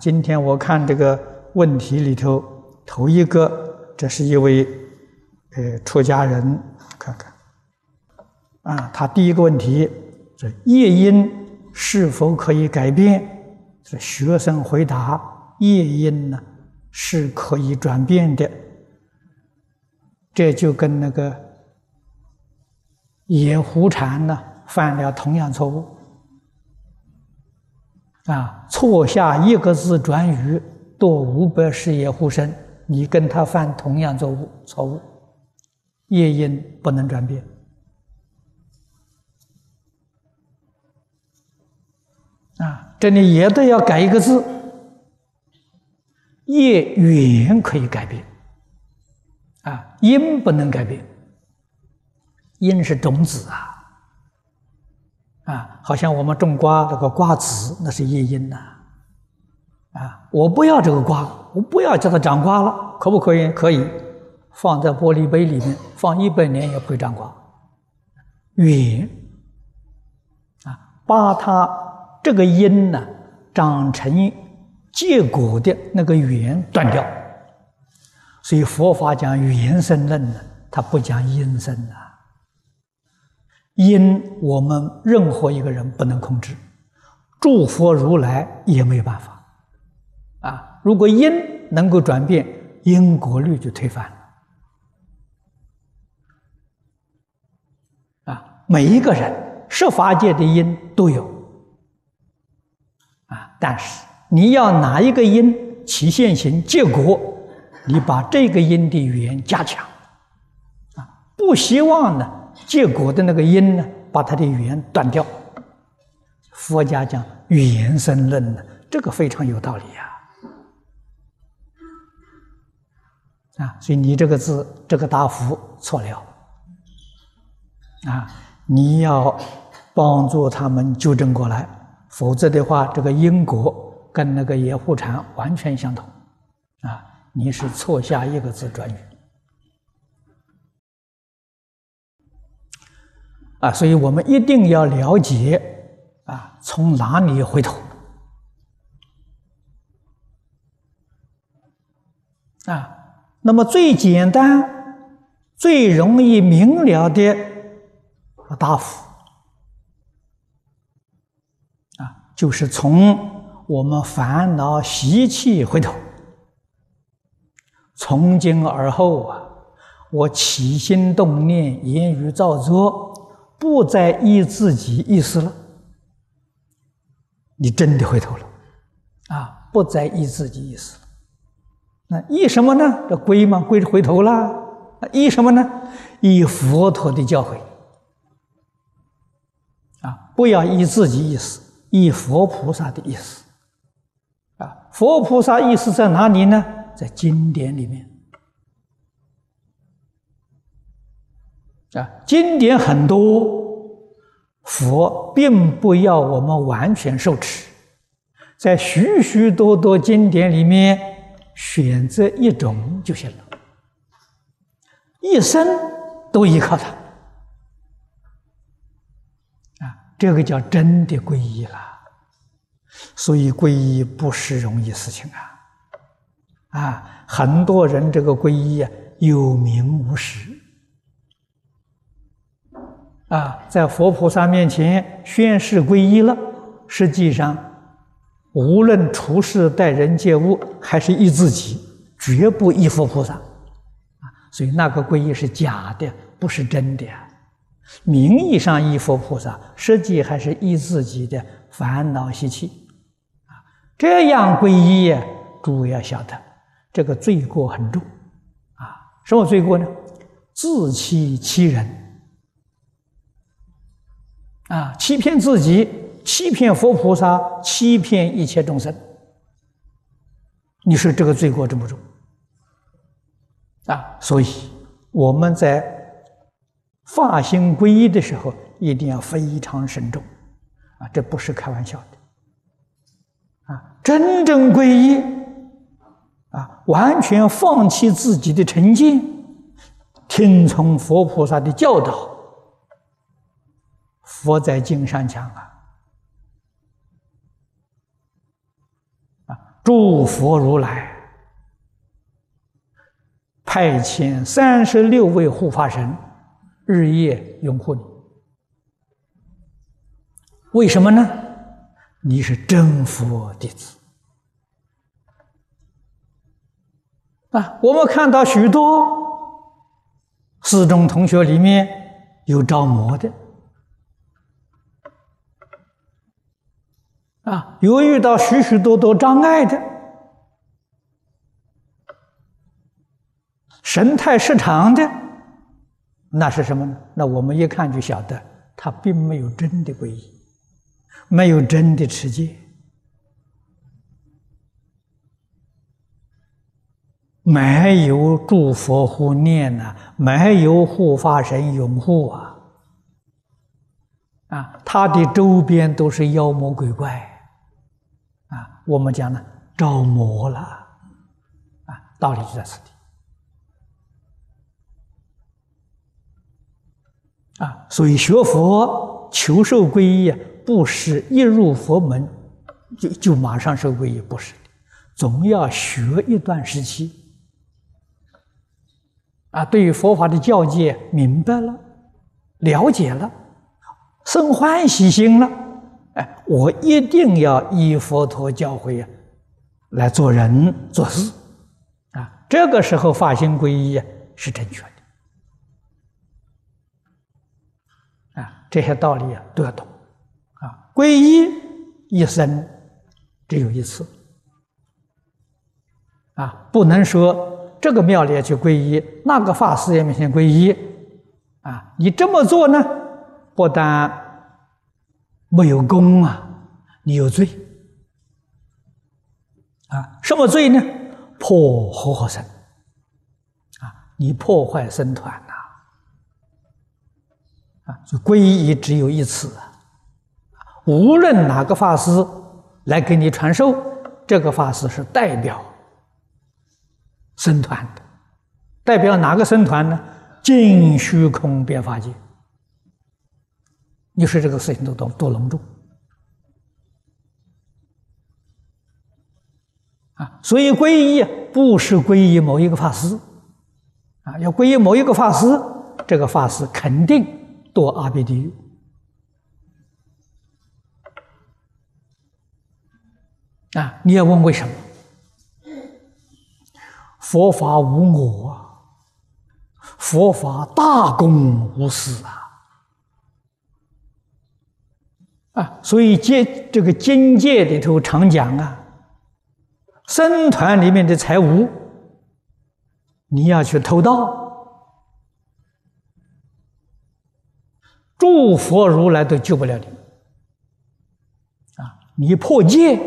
今天我看这个问题里头，头一个，这是一位呃出家人，看看，啊，他第一个问题这业因是否可以改变？这学生回答：业因呢是可以转变的。这就跟那个野狐禅呢犯了同样错误。啊，错下一个字转语，多五百世也护身。你跟他犯同样错误，错误，业因不能转变。啊，这里也得要改一个字，业缘可以改变，啊，因不能改变，因是种子啊。啊，好像我们种瓜，那个瓜子那是叶因呐。啊，我不要这个瓜，我不要叫它长瓜了，可不可以？可以，放在玻璃杯里面，放一百年也不会长瓜。缘啊，把它这个因呢长成结果的那个缘断掉。所以佛法讲缘生论呢，它不讲因生啊。因我们任何一个人不能控制，诸佛如来也没有办法，啊！如果因能够转变，因果律就推翻了，啊！每一个人设法界的因都有，啊！但是你要哪一个因起现行结果，你把这个因的缘加强，啊！不希望呢。结果的那个因呢，把它的缘断掉。佛家讲缘生论呢，这个非常有道理呀。啊，所以你这个字这个答复错了。啊，你要帮助他们纠正过来，否则的话，这个因果跟那个野狐禅完全相同。啊，你是错下一个字转语。啊，所以我们一定要了解啊，从哪里回头啊？那么最简单、最容易明了的答复啊，就是从我们烦恼习气回头。从今而后啊，我起心动念、言语造作。不再依自己意思了，你真的回头了，啊！不再依自己意思了，那依什么呢？这归嘛，归回头啦。依什么呢？依佛陀的教诲，啊！不要依自己意思，依佛菩萨的意思，啊！佛菩萨意思在哪里呢？在经典里面。啊，经典很多，佛并不要我们完全受持，在许许多多经典里面选择一种就行了，一生都依靠它，啊，这个叫真的皈依了。所以皈依不是容易事情啊，啊，很多人这个皈依啊有名无实。啊，在佛菩萨面前宣誓皈依了，实际上，无论处事待人接物，还是依自己，绝不依佛菩萨，啊，所以那个皈依是假的，不是真的。名义上依佛菩萨，实际还是依自己的烦恼习气，啊，这样皈依，诸位要晓得，这个罪过很重，啊，什么罪过呢？自欺欺人。啊！欺骗自己，欺骗佛菩萨，欺骗一切众生。你说这个罪过重不重？啊！所以我们在发心皈依的时候，一定要非常慎重。啊，这不是开玩笑的。啊，真正皈依，啊，完全放弃自己的成见，听从佛菩萨的教导。佛在经上讲啊，啊，诸佛如来派遣三十六位护法神，日夜拥护你。为什么呢？你是真佛弟子啊！我们看到许多四中同学里面有着魔的啊，有遇到许许多多障碍的，神态失常的，那是什么呢？那我们一看就晓得，他并没有真的皈依。没有真的持戒，没有诸佛护念呐，没有护法神拥护啊，啊，他的周边都是妖魔鬼怪，我们讲呢，着魔了，啊，道理就在此地，啊，所以学佛求受皈依啊。不是一入佛门就就马上受皈依，不是的，总要学一段时期。啊，对于佛法的教诫明白了、了解了，生欢喜心了，哎，我一定要依佛陀教诲呀来做人做事，啊，这个时候发心皈依是正确的，啊，这些道理啊都要懂。啊皈依一生只有一次啊，不能说这个庙里去皈依，那个法师也面前皈依啊。你这么做呢，不但没有功啊，你有罪啊。什么罪呢？破和合僧啊，你破坏僧团呐啊。就皈依只有一次啊。无论哪个法师来给你传授，这个法师是代表僧团的，代表哪个僧团呢？净虚空变法界。你说这个事情多多多隆重啊！所以皈依不是皈依某一个法师啊，要皈依某一个法师，这个法师肯定堕阿鼻地狱。啊！你要问为什么？佛法无我，佛法大公无私啊！啊，所以戒这个经戒里头常讲啊，僧团里面的财物，你要去偷盗，诸佛如来都救不了你啊！你破戒。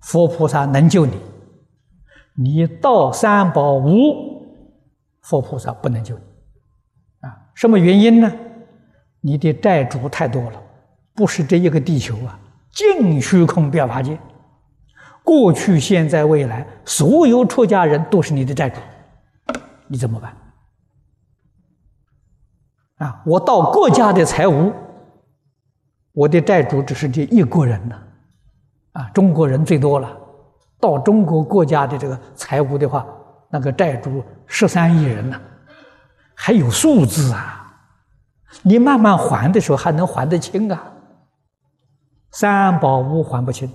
佛菩萨能救你，你到三宝无，佛菩萨不能救你，啊，什么原因呢？你的债主太多了，不是这一个地球啊，净虚空表法界，过去、现在、未来，所有出家人都是你的债主，你怎么办？啊，我到国家的财务，我的债主只是这一国人呢。啊，中国人最多了，到中国国家的这个财务的话，那个债主十三亿人呢，还有数字啊！你慢慢还的时候还能还得清啊？三宝屋还不清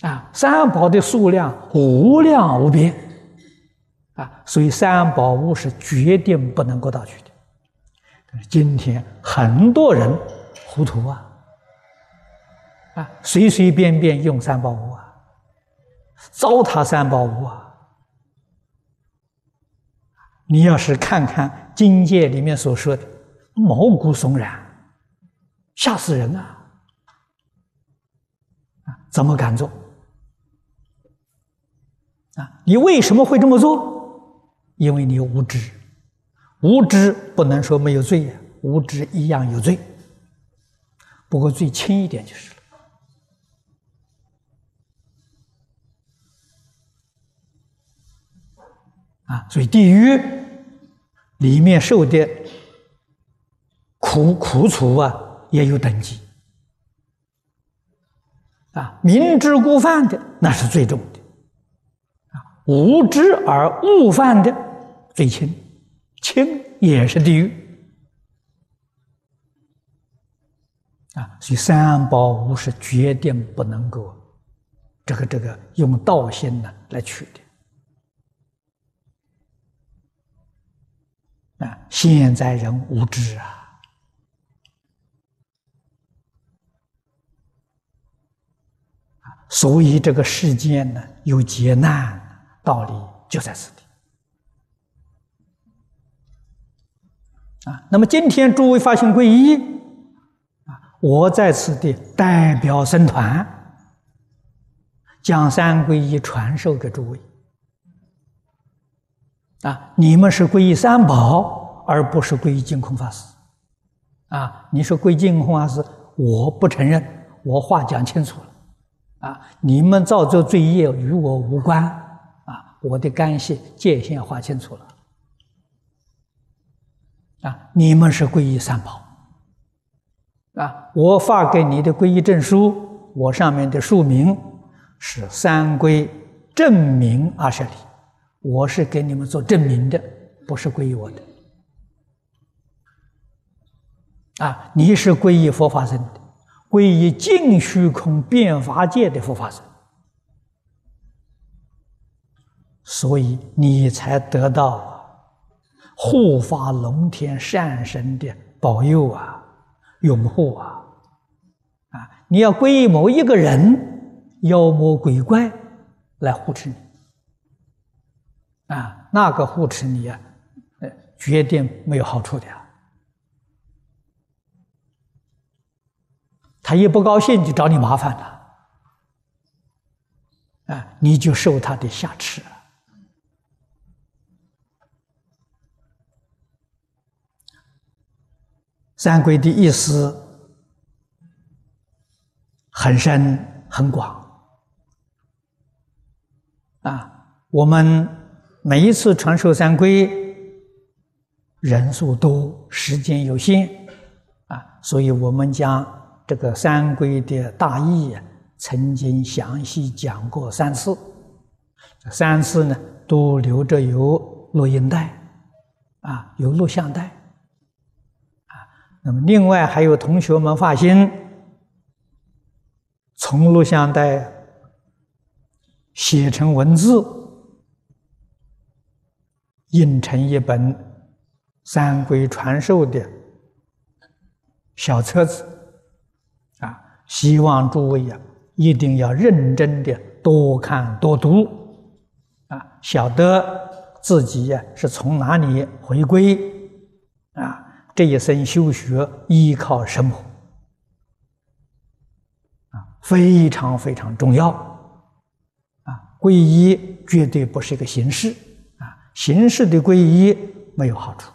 啊！三宝的数量无量无边啊，所以三宝屋是决定不能够盗取的。但是今天很多人糊涂啊！啊，随随便便用三宝物啊，糟蹋三宝物啊！你要是看看经界里面所说的，毛骨悚然，吓死人啊！啊，怎么敢做？啊，你为什么会这么做？因为你无知，无知不能说没有罪呀，无知一样有罪，不过最轻一点就是了。啊，所以地狱里面受的苦苦楚啊，也有等级。啊，明知故犯的那是最重的，啊，无知而误犯的最轻，轻也是地狱，啊，所以三宝无是决定不能够，这个这个用道心呢来取的，啊，现在人无知啊。所以这个世间呢，有劫难，道理就在此地。啊，那么今天诸位发心皈依，啊，我在此地代表僧团，将三皈依传授给诸位。啊，你们是皈依三宝，而不是皈依净空法师。啊，你说皈净空法师，我不承认，我话讲清楚了。啊！你们造作罪业与我无关，啊！我的干系界限划清楚了，啊！你们是皈依三宝，啊！我发给你的皈依证书，我上面的署名是三皈正明阿舍利，我是给你们做证明的，不是皈依我的，啊！你是皈依佛法僧的。皈依净虚空变法界的佛法僧，所以你才得到护法龙天善神的保佑啊、拥护啊！啊，你要皈依某一个人，妖魔鬼怪来护持你啊，那个护持你啊，呃，绝对没有好处的。他一不高兴就找你麻烦了，啊，你就受他的下持。三规的意思很深很广，啊，我们每一次传授三规，人数多，时间有限，啊，所以我们将。这个三规的大意啊，曾经详细讲过三次，这三次呢都留着有录音带，啊，有录像带，啊，那么另外还有同学们发心，从录像带写成文字，印成一本三规传授的小册子。啊希望诸位呀，一定要认真的多看多读，啊，晓得自己呀是从哪里回归，啊，这一生修学依靠什么，啊，非常非常重要，啊，皈依绝对不是一个形式，形式的皈依没有好处，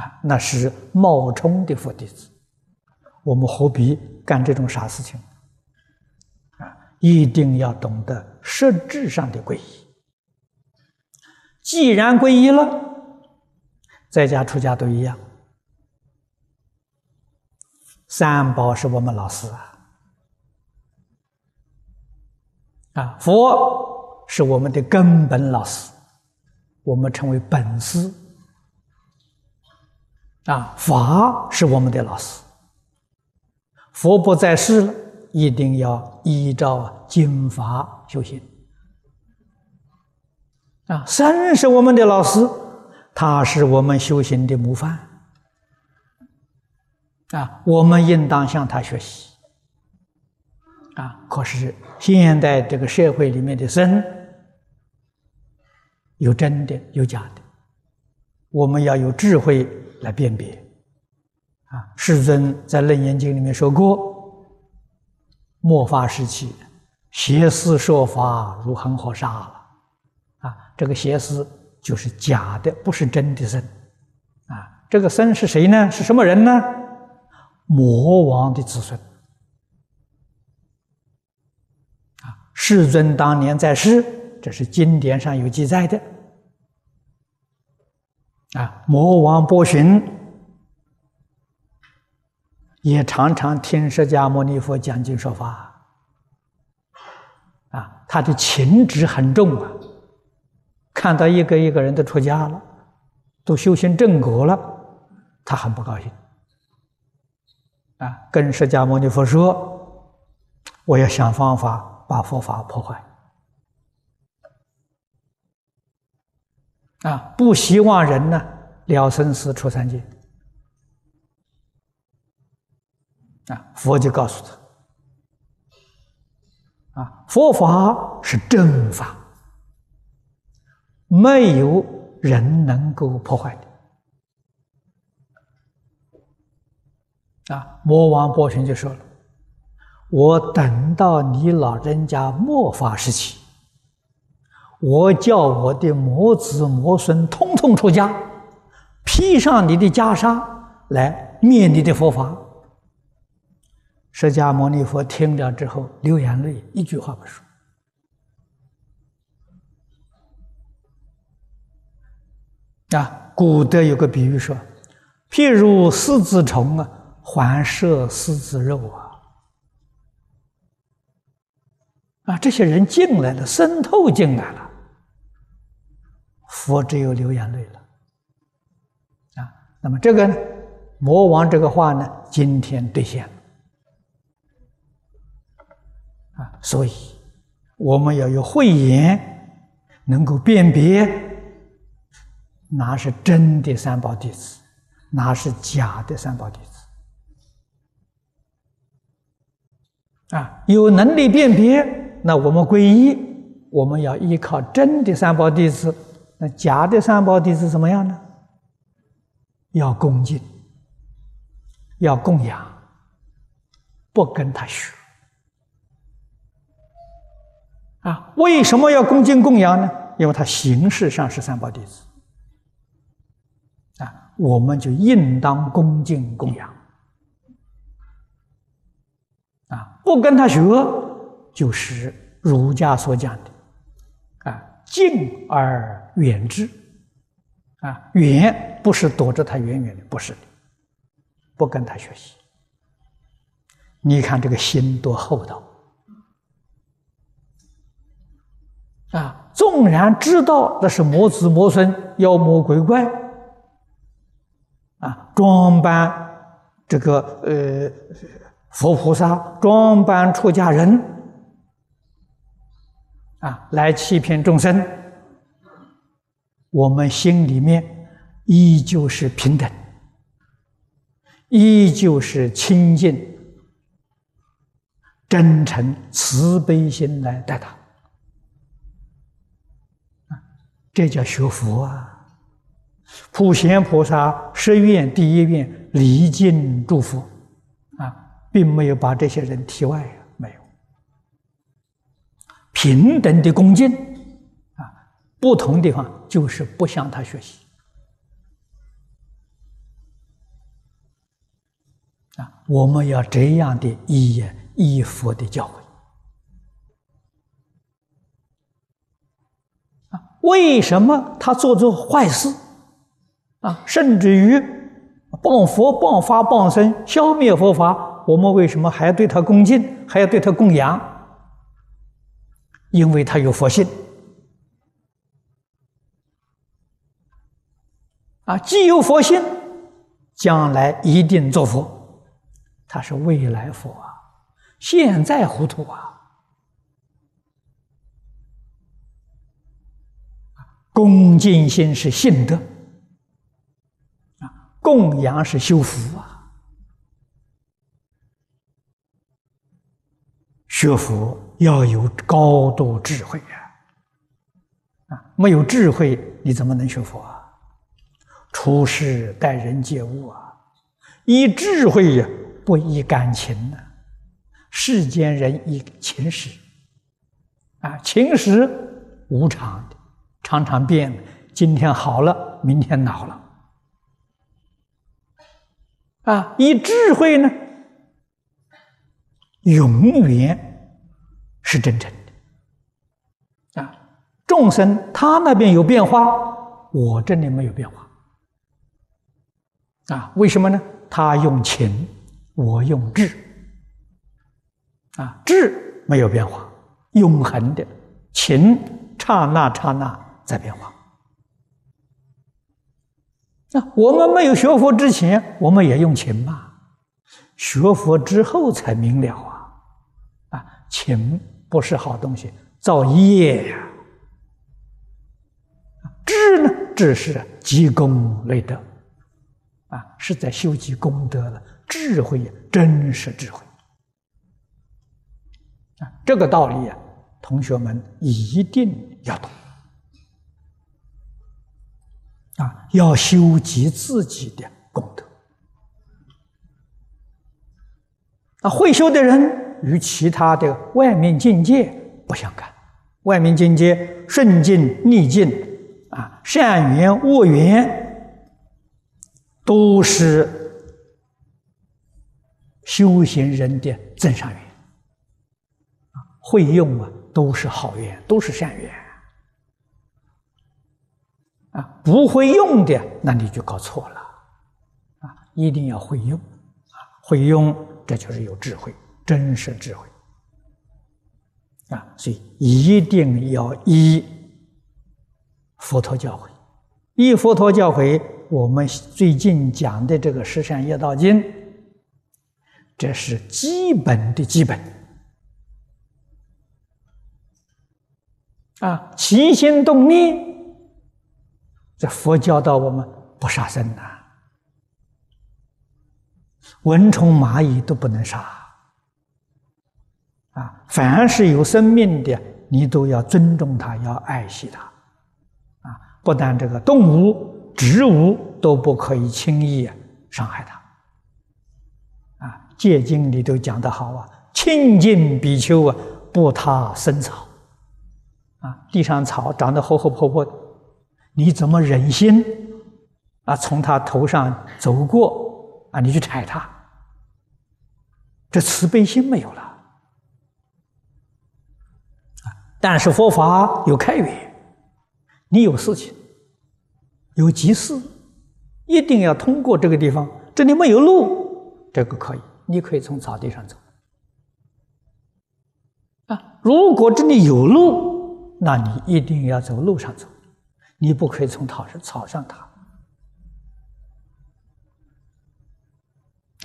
啊，那是冒充的佛弟子。我们何必干这种傻事情？啊，一定要懂得实质上的皈依。既然皈依了，在家出家都一样。三宝是我们老师啊，啊，佛是我们的根本老师，我们称为本师。啊，法是我们的老师。佛不在世了，一定要依照经法修行。啊，僧是我们的老师，他是我们修行的模范。啊，我们应当向他学习。啊，可是现代这个社会里面的僧，有真的，有假的，我们要有智慧来辨别。啊，世尊在《楞严经》里面说过：“末法时期，邪师说法如恒河沙了。”啊，这个邪师就是假的，不是真的僧。啊，这个僧是谁呢？是什么人呢？魔王的子孙。啊，世尊当年在世，这是经典上有记载的。啊，魔王波旬。也常常听释迦牟尼佛讲经说法啊，他的情执很重啊。看到一个一个人都出家了，都修行正果了，他很不高兴啊，跟释迦牟尼佛说：“我要想方法把佛法破坏啊，不希望人呢了生死出三界啊。”佛就告诉他：“啊，佛法是正法。”没有人能够破坏的啊！魔王波旬就说了：“我等到你老人家末法时期，我叫我的魔子魔孙通通出家，披上你的袈裟来灭你的佛法。”释迦牟尼佛听了之后流眼泪，一句话不说。啊，古德有个比喻说：“譬如狮子虫啊，环摄狮子肉啊。”啊，这些人进来了，渗透进来了，佛只有流眼泪了。啊，那么这个呢，魔王这个话呢，今天兑现了。啊，所以我们要有慧眼，能够辨别。哪是真的三宝弟子？哪是假的三宝弟子？啊，有能力辨别，那我们皈依，我们要依靠真的三宝弟子。那假的三宝弟子怎么样呢？要恭敬，要供养，不跟他学。啊，为什么要恭敬供养呢？因为他形式上是三宝弟子啊。我们就应当恭敬供养，啊，不跟他学，就是儒家所讲的，啊，敬而远之，啊，远不是躲着他远远的，不是的，不跟他学习。你看这个心多厚道，啊，纵然知道那是魔子魔孙、妖魔鬼怪。啊，装扮这个呃佛菩萨，装扮出家人，啊，来欺骗众生。我们心里面依旧是平等，依旧是清净、真诚、慈悲心来待他。这叫学佛啊。普贤菩萨十愿第一愿离境祝福，啊，并没有把这些人踢外啊，没有平等的恭敬，不同地方就是不向他学习，啊，我们要这样的依依佛的教诲，啊，为什么他做做坏事？啊，甚至于谤佛、谤法、谤僧，消灭佛法，我们为什么还要对他恭敬，还要对他供养？因为他有佛性。啊，既有佛性，将来一定做佛。他是未来佛啊，现在糊涂啊！恭敬心是信德。供养是修福啊，学佛要有高度智慧啊！啊，没有智慧你怎么能学佛啊？处事待人接物啊，以智慧呀，不以感情呢。世间人以情识啊，情识无常的，常常变，今天好了，明天恼了。啊，以智慧呢，永远是真诚的。啊，众生他那边有变化，我这里没有变化。啊，为什么呢？他用情，我用智。啊，智没有变化，永恒的情刹那刹那在变化。那我们没有学佛之前，我们也用情嘛？学佛之后才明了啊！啊，情不是好东西，造业呀。智呢，智是积功累德，啊，是在修积功德了。智慧呀真是智慧啊！这个道理啊，同学们一定要懂啊！要修集自己的功德啊！会修的人与其他的外面境界不相干，外面境界顺境逆境啊，善缘恶缘都是。修行人的增上缘啊，会用啊，都是好缘，都是善缘啊。不会用的，那你就搞错了啊！一定要会用啊，会用，这就是有智慧，真实智慧啊。所以一定要依佛陀教诲，依佛陀教诲。我们最近讲的这个《十善业道经》。这是基本的基本啊！起心动念，这佛教导我们不杀生呐，蚊虫蚂蚁都不能杀啊！凡是有生命的，你都要尊重它，要爱惜它啊！不但这个动物、植物都不可以轻易伤害它。啊戒经里都讲的好啊，清净比丘啊，不踏生草，啊，地上草长得厚厚坡坡的，你怎么忍心啊从他头上走过啊？你去踩他，这慈悲心没有了啊！但是佛法有开源，你有事情，有急事，一定要通过这个地方，这里没有路，这个可以。你可以从草地上走啊！如果这里有路，那你一定要走路上走，你不可以从草上草上踏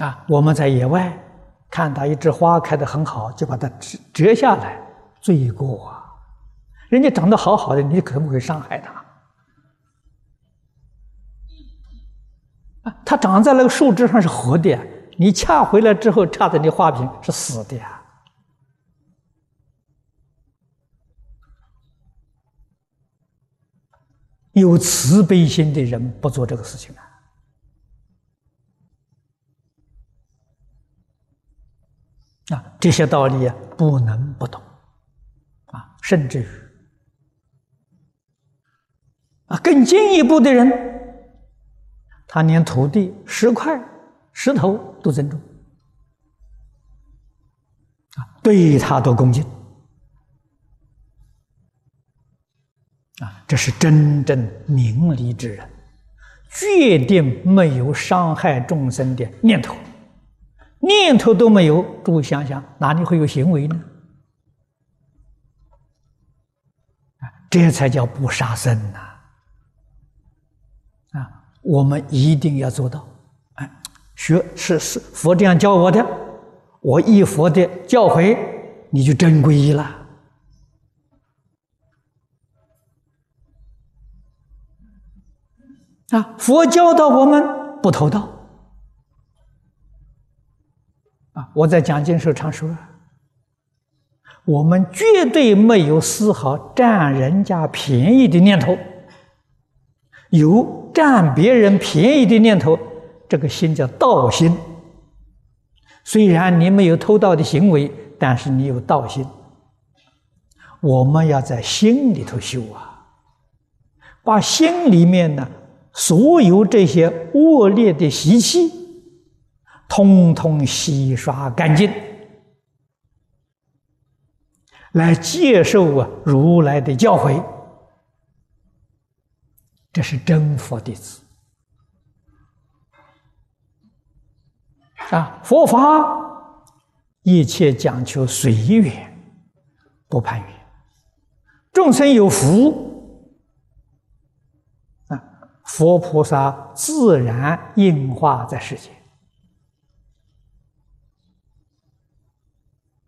啊！我们在野外看到一枝花开的很好，就把它折折下来，罪过啊！人家长得好好的，你可不可以伤害它它长在那个树枝上是活的。你掐回来之后，插在你花瓶是死的呀！有慈悲心的人不做这个事情啊！啊，这些道理，不能不懂啊！甚至于啊，更进一步的人，他连土地石块。石头都尊重啊，对他都恭敬啊，这是真正明理之人，决定没有伤害众生的念头，念头都没有。诸位想想，哪里会有行为呢？啊，这才叫不杀生呐！我们一定要做到。哎学是是佛这样教我的，我依佛的教诲，你就真皈依了。啊，佛教导我们不偷盗。啊，我在讲经时常说，我们绝对没有丝毫占人家便宜的念头，有占别人便宜的念头。这个心叫道心，虽然你没有偷盗的行为，但是你有道心。我们要在心里头修啊，把心里面呢所有这些恶劣的习气，通通洗刷干净，来接受啊如来的教诲。这是真佛弟子。啊，佛法一切讲求随缘，不攀缘，众生有福啊，佛菩萨自然应化在世间，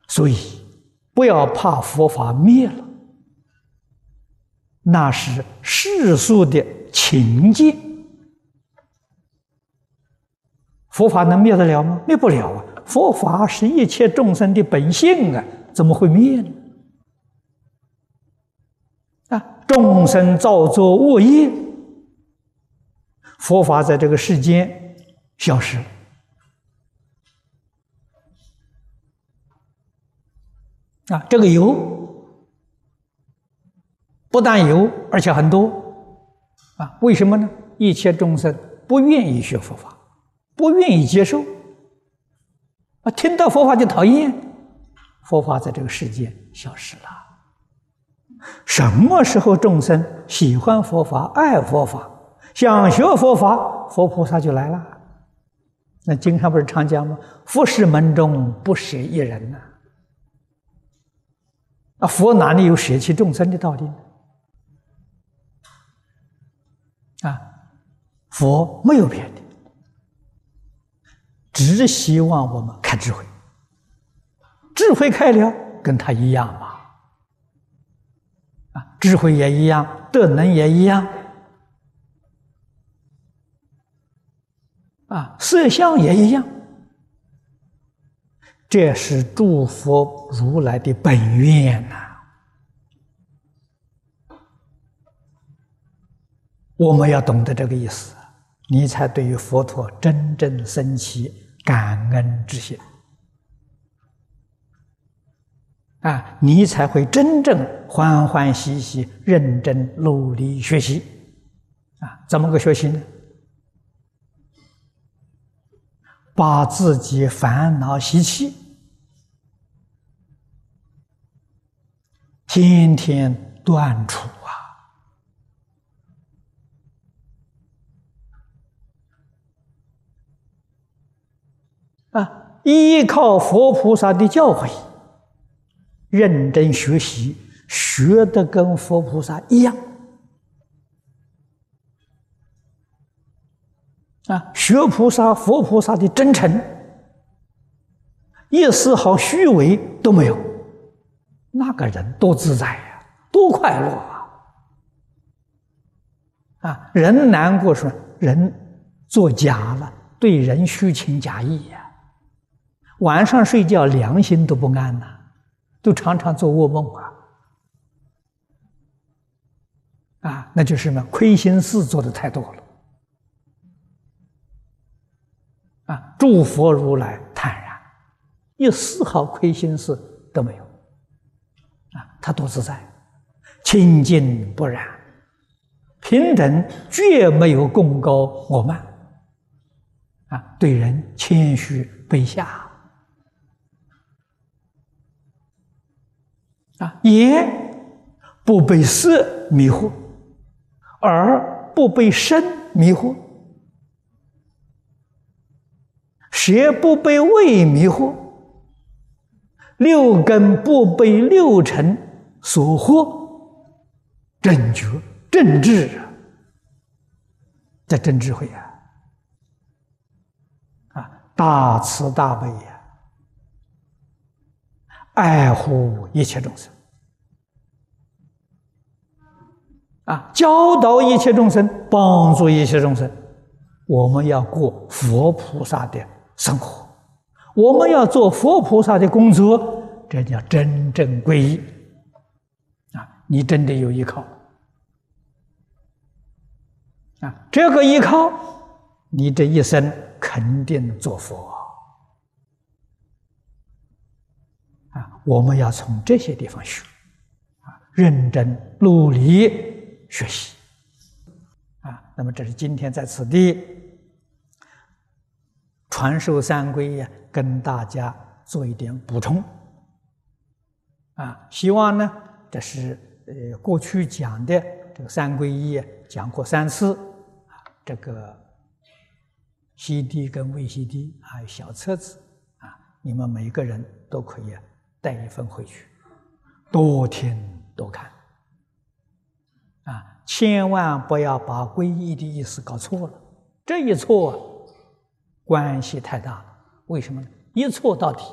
所以不要怕佛法灭了，那是世俗的情境，佛法能灭得了吗？灭不了啊！佛法是一切众生的本性啊，怎么会灭呢？啊众生造作恶业，佛法在这个世间消失啊！这个有，不但有，而且很多啊！为什么呢？一切众生不愿意学佛法，不愿意接受啊！听到佛法就讨厌，佛法在这个世界消失了。什么时候众生喜欢佛法、爱佛法、想学佛法，佛菩萨就来了。那经常不是常讲吗？佛是门中不舍一人呐。啊，佛哪里有舍弃众生的道理？呢，佛没有别的，只希望我们开智慧，智慧开了，跟他一样嘛。啊，智慧也一样，德能也一样，啊，色相也一样，这是诸佛如来的本愿呐。我们要懂得这个意思，你才对于佛陀真正升起感恩之心。啊，你才会真正欢欢喜喜、认真努力学习。啊，怎么个学习呢？把自己烦恼习气天天断除啊！依靠佛菩萨的教诲。认真学习，学的跟佛菩萨一样啊！学菩萨、佛菩萨的真诚，一丝毫虚伪都没有，那个人多自在呀，多快乐啊！啊，人难过说人作假了，对人虚情假意呀，晚上睡觉良心都不安呐。都常常做噩梦啊！啊，那就是什么亏心事做的太多了啊！诸佛如来坦然，一丝毫亏心事都没有啊！他多自在，清净不染，平等，绝没有功高我慢啊！对人谦虚卑下。啊，眼不被色迷惑，耳不被声迷惑，舌不被味迷惑，六根不被六尘所惑，正觉正智啊，这真智慧啊！啊，大慈大悲呀！爱护一切众生，啊，教导一切众生，帮助一切众生，我们要过佛菩萨的生活，我们要做佛菩萨的工作，这叫真正皈依。啊，你真的有依靠，啊，这个依靠，你这一生肯定做佛。啊我们要从这些地方学，啊，认真努力学习，啊，那么这是今天在此地传授三皈呀，跟大家做一点补充，啊，希望呢，这是呃过去讲的这个三皈依讲过三次，啊，这个 CD 跟 VCD 还有小册子，啊，你们每个人都可以。带一份回去，多听多看，啊，千万不要把皈依的意思搞错了。这一错，关系太大了。为什么呢？一错到底，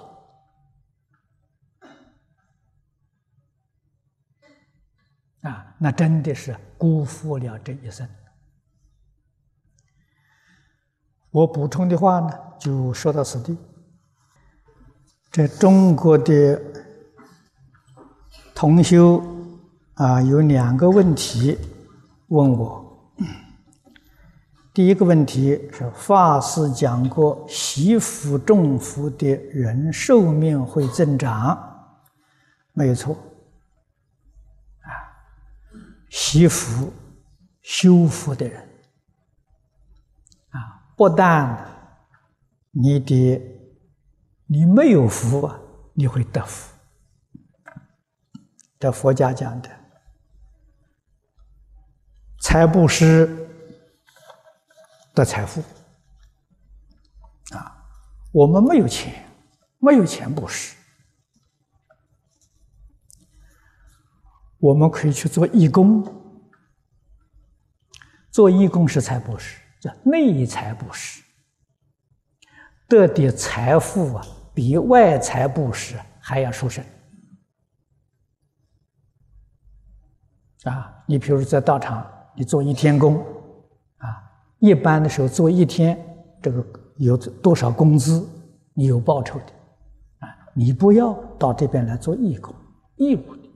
啊，那真的是辜负了这一生。我补充的话呢，就说到此地。在中国的同修啊，有两个问题问我。第一个问题是：法师讲过，习福种福的人寿命会增长，没错。啊，习福修福的人，啊，不但你的。你没有福啊，你会得福。这佛家讲的，财布施得财富啊。我们没有钱，没有钱布施，我们可以去做义工。做义工是财布施，叫内财布施，得的财富啊。比外财布施还要殊胜啊！你比如在道场，你做一天工啊，一般的时候做一天，这个有多少工资，你有报酬的啊！你不要到这边来做义工、义务的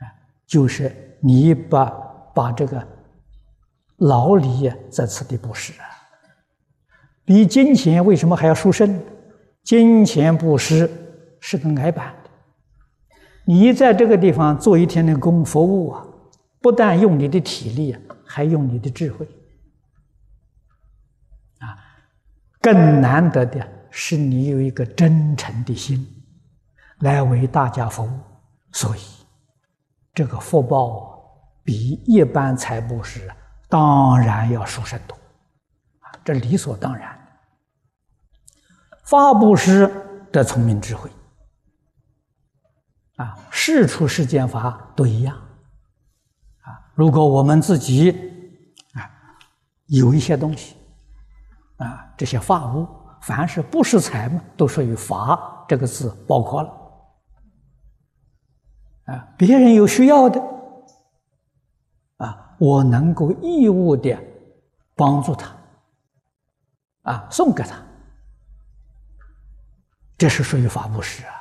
啊，就是你把把这个劳力在此地布施啊，比金钱为什么还要殊胜？金钱布施是个矮板的，你在这个地方做一天的工服务啊，不但用你的体力，还用你的智慧，啊，更难得的是你有一个真诚的心，来为大家服务，所以这个福报比一般财布施当然要殊胜多，啊，这理所当然。发布施的聪明智慧，啊，事出世间法都一样，啊，如果我们自己啊有一些东西，啊，这些法物，凡是不是财嘛，都属于法这个字包括了，啊，别人有需要的，啊，我能够义务的帮助他，啊，送给他。这是属于法布施啊，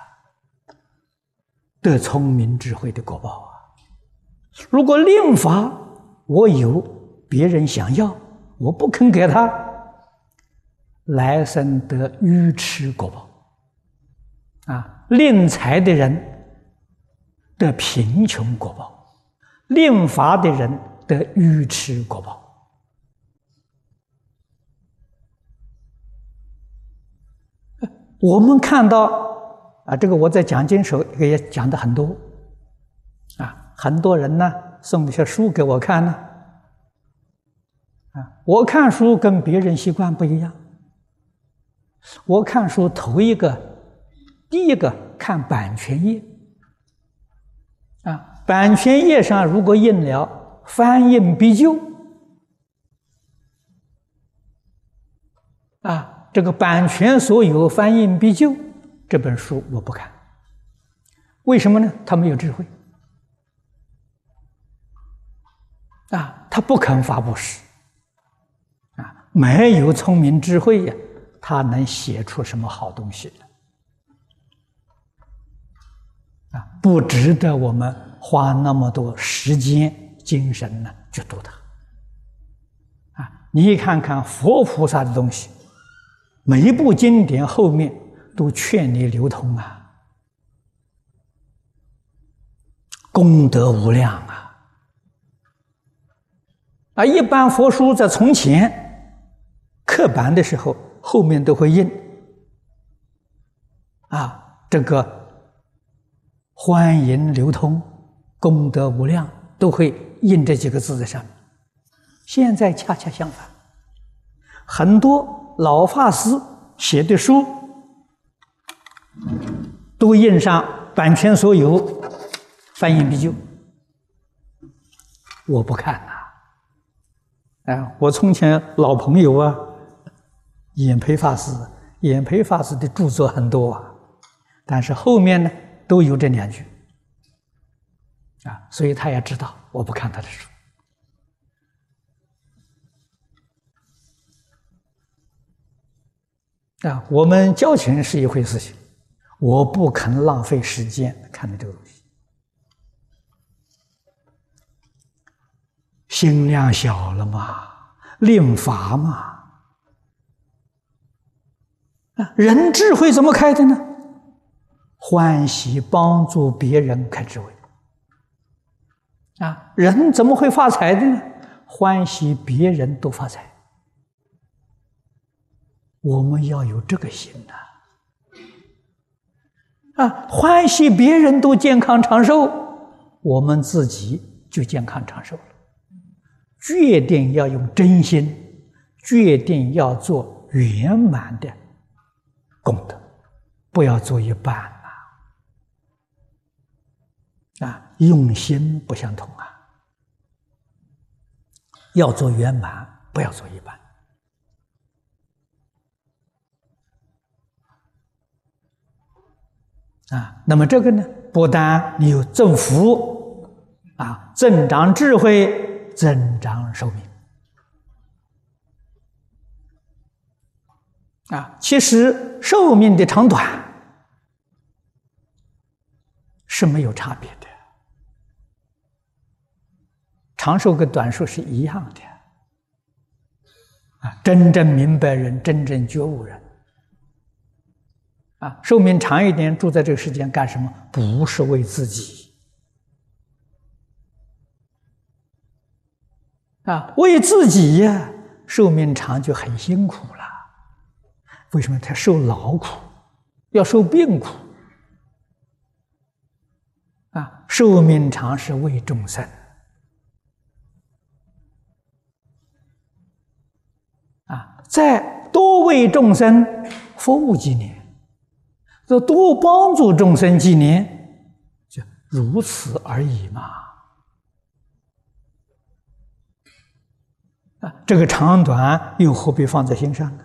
得聪明智慧的果报啊！如果令法我有，别人想要，我不肯给他，来生得愚痴果报啊！令财的人得贫穷果报，令法的人得愚痴果报。我们看到啊，这个我在讲经时候也讲的很多，啊，很多人呢送一些书给我看呢，啊，我看书跟别人习惯不一样，我看书头一个，第一个看版权页，啊，版权页上如果印了“翻印必究”，这个版权所有，翻印必究。这本书我不看，为什么呢？他没有智慧啊，他不肯发布施啊，没有聪明智慧呀，他能写出什么好东西啊，不值得我们花那么多时间、精神呢去读它啊！你看看佛菩萨的东西。每一部经典后面都劝你流通啊，功德无量啊！啊，一般佛书在从前刻版的时候，后面都会印啊，这个欢迎流通，功德无量，都会印这几个字在上面。现在恰恰相反，很多。老法师写的书都印上版权所有，翻印必究我不看呐。哎，我从前老朋友啊，演培法师，演培法师的著作很多啊，但是后面呢都有这两句。啊，所以他也知道我不看他的书。啊。我们交情是一回事情，我不肯浪费时间看的这个东西。心量小了嘛，令乏嘛。啊，人智慧怎么开的呢？欢喜帮助别人开智慧。啊，人怎么会发财的呢？欢喜别人都发财。我们要有这个心呐。啊，欢喜别人都健康长寿，我们自己就健康长寿了。决定要用真心，决定要做圆满的功德，不要做一半啊！啊，用心不相同啊！要做圆满，不要做一半啊！那么这个呢，不但你有增福啊，增长智慧。增长寿命啊，其实寿命的长短是没有差别的，长寿跟短寿是一样的啊。真正明白人，真正觉悟人啊，寿命长一点，住在这个世间干什么？不是为自己。啊，为自己呀，寿命长就很辛苦了。为什么他受劳苦，要受病苦？啊，寿命长是为众生。啊，在多为众生服务几年，就多帮助众生几年，就如此而已嘛。啊，这个长短又何必放在心上呢？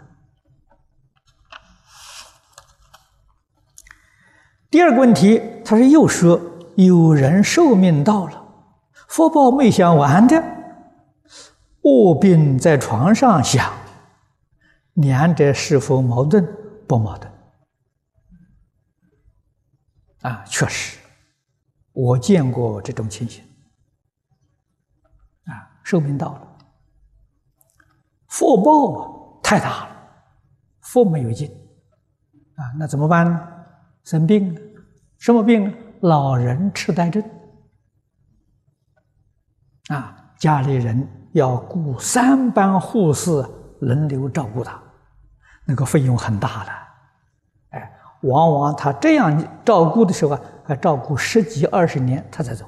第二个问题，他是又说有人寿命到了，福报没享完的，卧病在床上想，两者是否矛盾？不矛盾。啊，确实，我见过这种情形。啊，寿命到了。福报啊太大了，福没有尽啊，那怎么办呢？生病了，什么病？老人痴呆症啊，家里人要雇三班护士轮流照顾他，那个费用很大的，往往他这样照顾的时候啊，还照顾十几二十年他才走，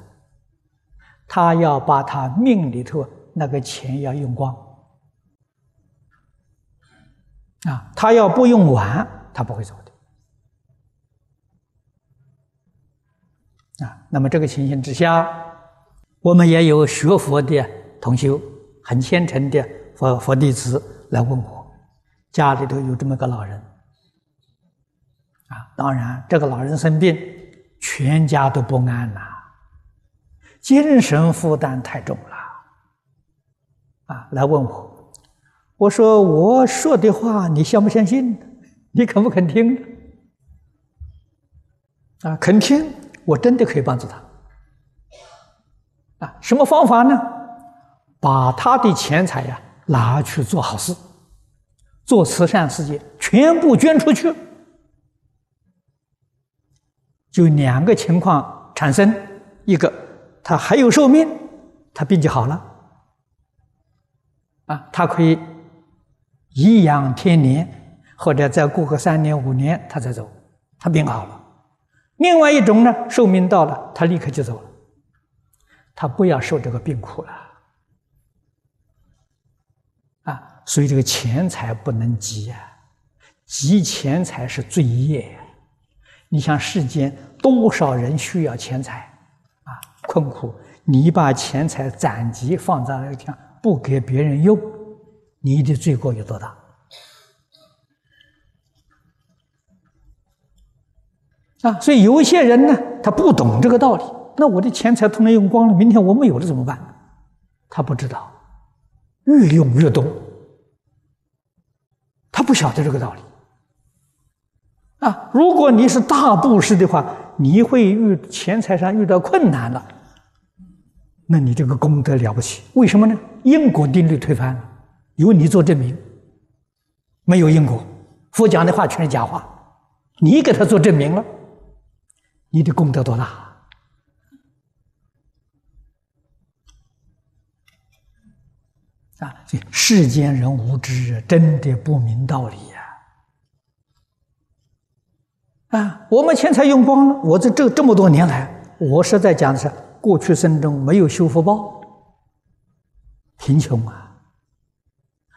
他要把他命里头那个钱要用光。啊，他要不用完，他不会走的。啊，那么这个情形之下，我们也有学佛的同修，很虔诚的佛佛弟子来问我，家里头有这么个老人。啊，当然这个老人生病，全家都不安呐，精神负担太重了。啊，来问我。我说我说的话，你相不相信？你肯不肯听？啊，肯听，我真的可以帮助他。啊，什么方法呢？把他的钱财呀拿去做好事，做慈善事业，全部捐出去。就两个情况产生：一个，他还有寿命，他病就好了。啊，他可以。颐养天年，或者再过个三年五年，他才走，他病好了。另外一种呢，寿命到了，他立刻就走了，他不要受这个病苦了。啊，所以这个钱财不能急呀，积钱财是罪业。你想世间多少人需要钱财啊，困苦，你把钱财攒集放在那个地方，不给别人用，你的罪过有多大？啊，所以有一些人呢，他不懂这个道理。那我的钱财突然用光了，明天我没有了怎么办？他不知道，越用越多，他不晓得这个道理。啊，如果你是大布施的话，你会遇钱财上遇到困难了，那你这个功德了不起。为什么呢？因果定律推翻了，由你做证明。没有因果，佛讲的话全是假话，你给他做证明了，你的功德多大啊！这世间人无知，真的不明道理呀。啊，我们钱财用光了。我这这这么多年来，我实在讲的是，过去生中没有修福报，贫穷啊，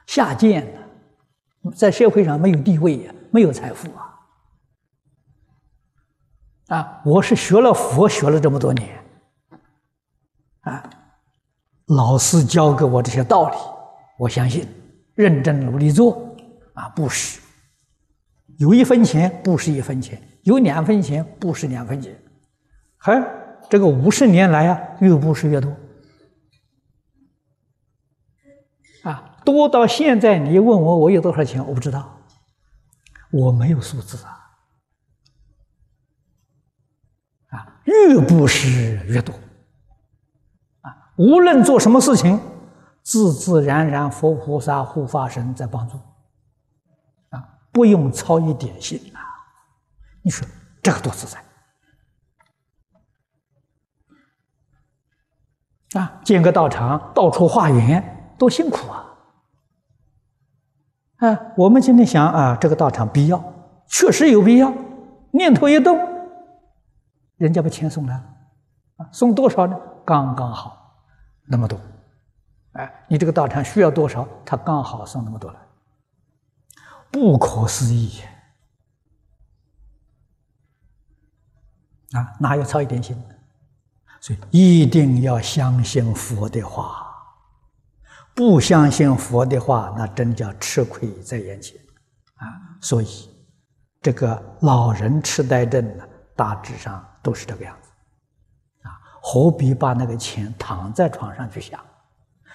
下贱的，在社会上没有地位呀，没有财富啊。啊，我是学了佛学了这么多年，啊，老师教给我这些道理，我相信，认真努力做，啊，不施。有一分钱不是一分钱，有两分钱不是两分钱，还这个五十年来啊，越不是越多，啊，多到现在你问我我有多少钱，我不知道，我没有数字啊，啊，越不是越多，啊，无论做什么事情，自自然然佛菩萨护法神在帮助。不用操一点心呐，你说这个多自在啊！建个道场，到处化缘，多辛苦啊！啊，我们今天想啊，这个道场必要，确实有必要。念头一动，人家把钱送来了啊，送多少呢？刚刚好那么多。哎，你这个道场需要多少？他刚好送那么多来。不可思议啊！哪有操一点心？所以一定要相信佛的话。不相信佛的话，那真叫吃亏在眼前啊！所以这个老人痴呆症呢，大致上都是这个样子啊。何必把那个钱躺在床上去想？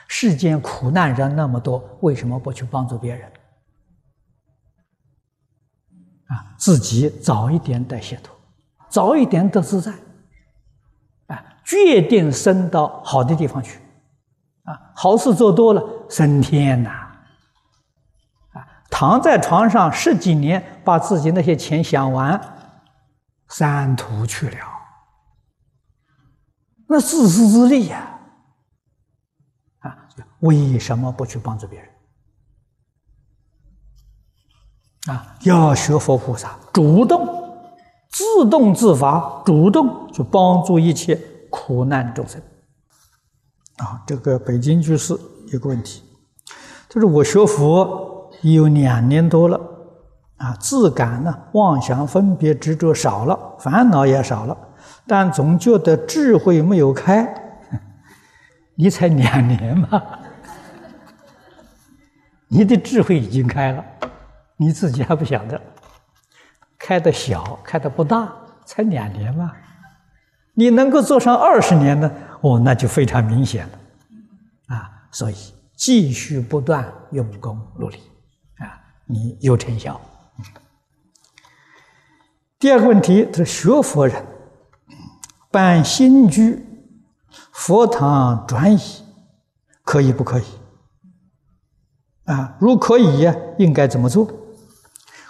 世间苦难人那么多，为什么不去帮助别人？啊，自己早一点得解脱，早一点得自在，啊，决定升到好的地方去，啊，好事做多了升天呐，啊，躺在床上十几年，把自己那些钱想完，三途去了，那自私自利呀，啊，为什么不去帮助别人？啊，要学佛菩萨，主动、自动自发，主动去帮助一切苦难众生。啊，这个北京居士有个问题，就是我学佛已有两年多了，啊，自感呢妄想分别执着少了，烦恼也少了，但总觉得智慧没有开。你才两年嘛，你的智慧已经开了。你自己还不晓得，开的小，开的不大，才两年嘛。你能够做上二十年呢？哦，那就非常明显了，啊，所以继续不断用功努力，啊，你有成效。第二个问题，是学佛人办新居、佛堂转移，可以不可以？啊，如可以呀，应该怎么做？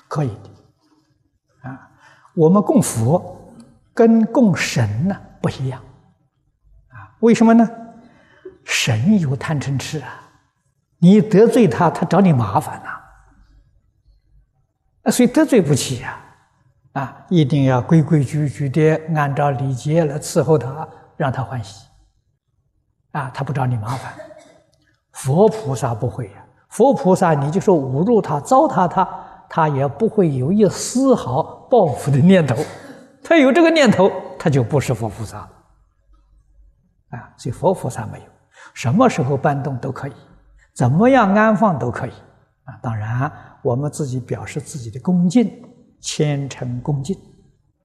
可以的，啊，我们供佛跟供神呢不一样，啊，为什么呢？神有贪嗔痴啊，你得罪他，他找你麻烦呐，啊，所以得罪不起呀，啊，一定要规规矩矩的按照礼节来伺候他，让他欢喜，啊，他不找你麻烦。佛菩萨不会呀，佛菩萨你就说侮辱他、糟蹋他。他也不会有一丝毫报复的念头，他有这个念头，他就不是佛菩萨啊，所以佛菩萨没有，什么时候搬动都可以，怎么样安放都可以啊。当然，我们自己表示自己的恭敬、虔诚恭敬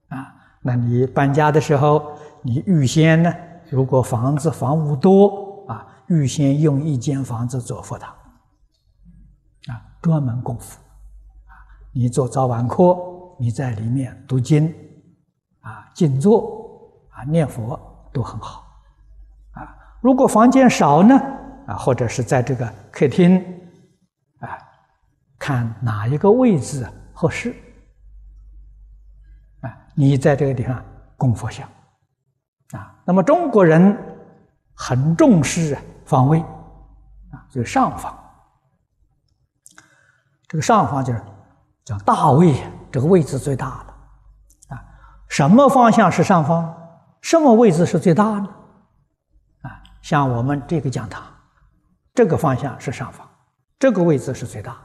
啊。那你搬家的时候，你预先呢，如果房子房屋多啊，预先用一间房子做佛堂啊，专门供佛。你做早晚课，你在里面读经啊、静坐啊、念佛都很好。啊如果房间少呢？啊，或者是在这个客厅，啊，看哪一个位置合适，啊，你在这个地方供佛像，啊，那么中国人很重视方位，啊，就是上方，这个上方就是叫大位，这个位置最大的，啊，什么方向是上方？什么位置是最大呢？啊像我们这个讲堂，这个方向是上方，这个位置是最大。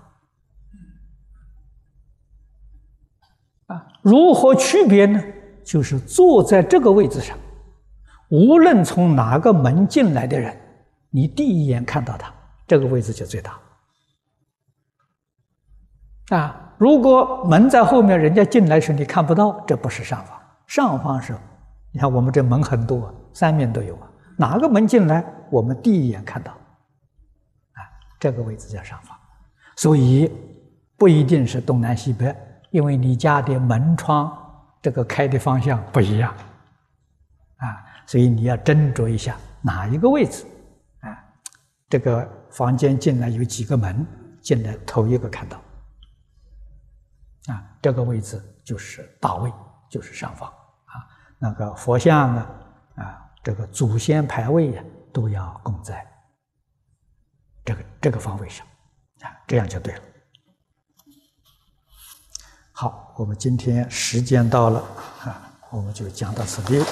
啊，如何区别呢？就是坐在这个位置上，无论从哪个门进来的人，你第一眼看到他，这个位置就最大。啊，如果门在后面，人家进来时你看不到，这不是上方。上方是，你看我们这门很多，三面都有啊。哪个门进来，我们第一眼看到，啊，这个位置叫上方，所以不一定是东南西北，因为你家的门窗这个开的方向不一样，啊，所以你要斟酌一下哪一个位置，啊，这个房间进来有几个门，进来头一个看到，啊，这个位置就是大位，就是上方，啊，那个佛像啊，啊。这个祖先牌位呀，都要供在这个这个方位上啊，这样就对了。好，我们今天时间到了啊，我们就讲到此地。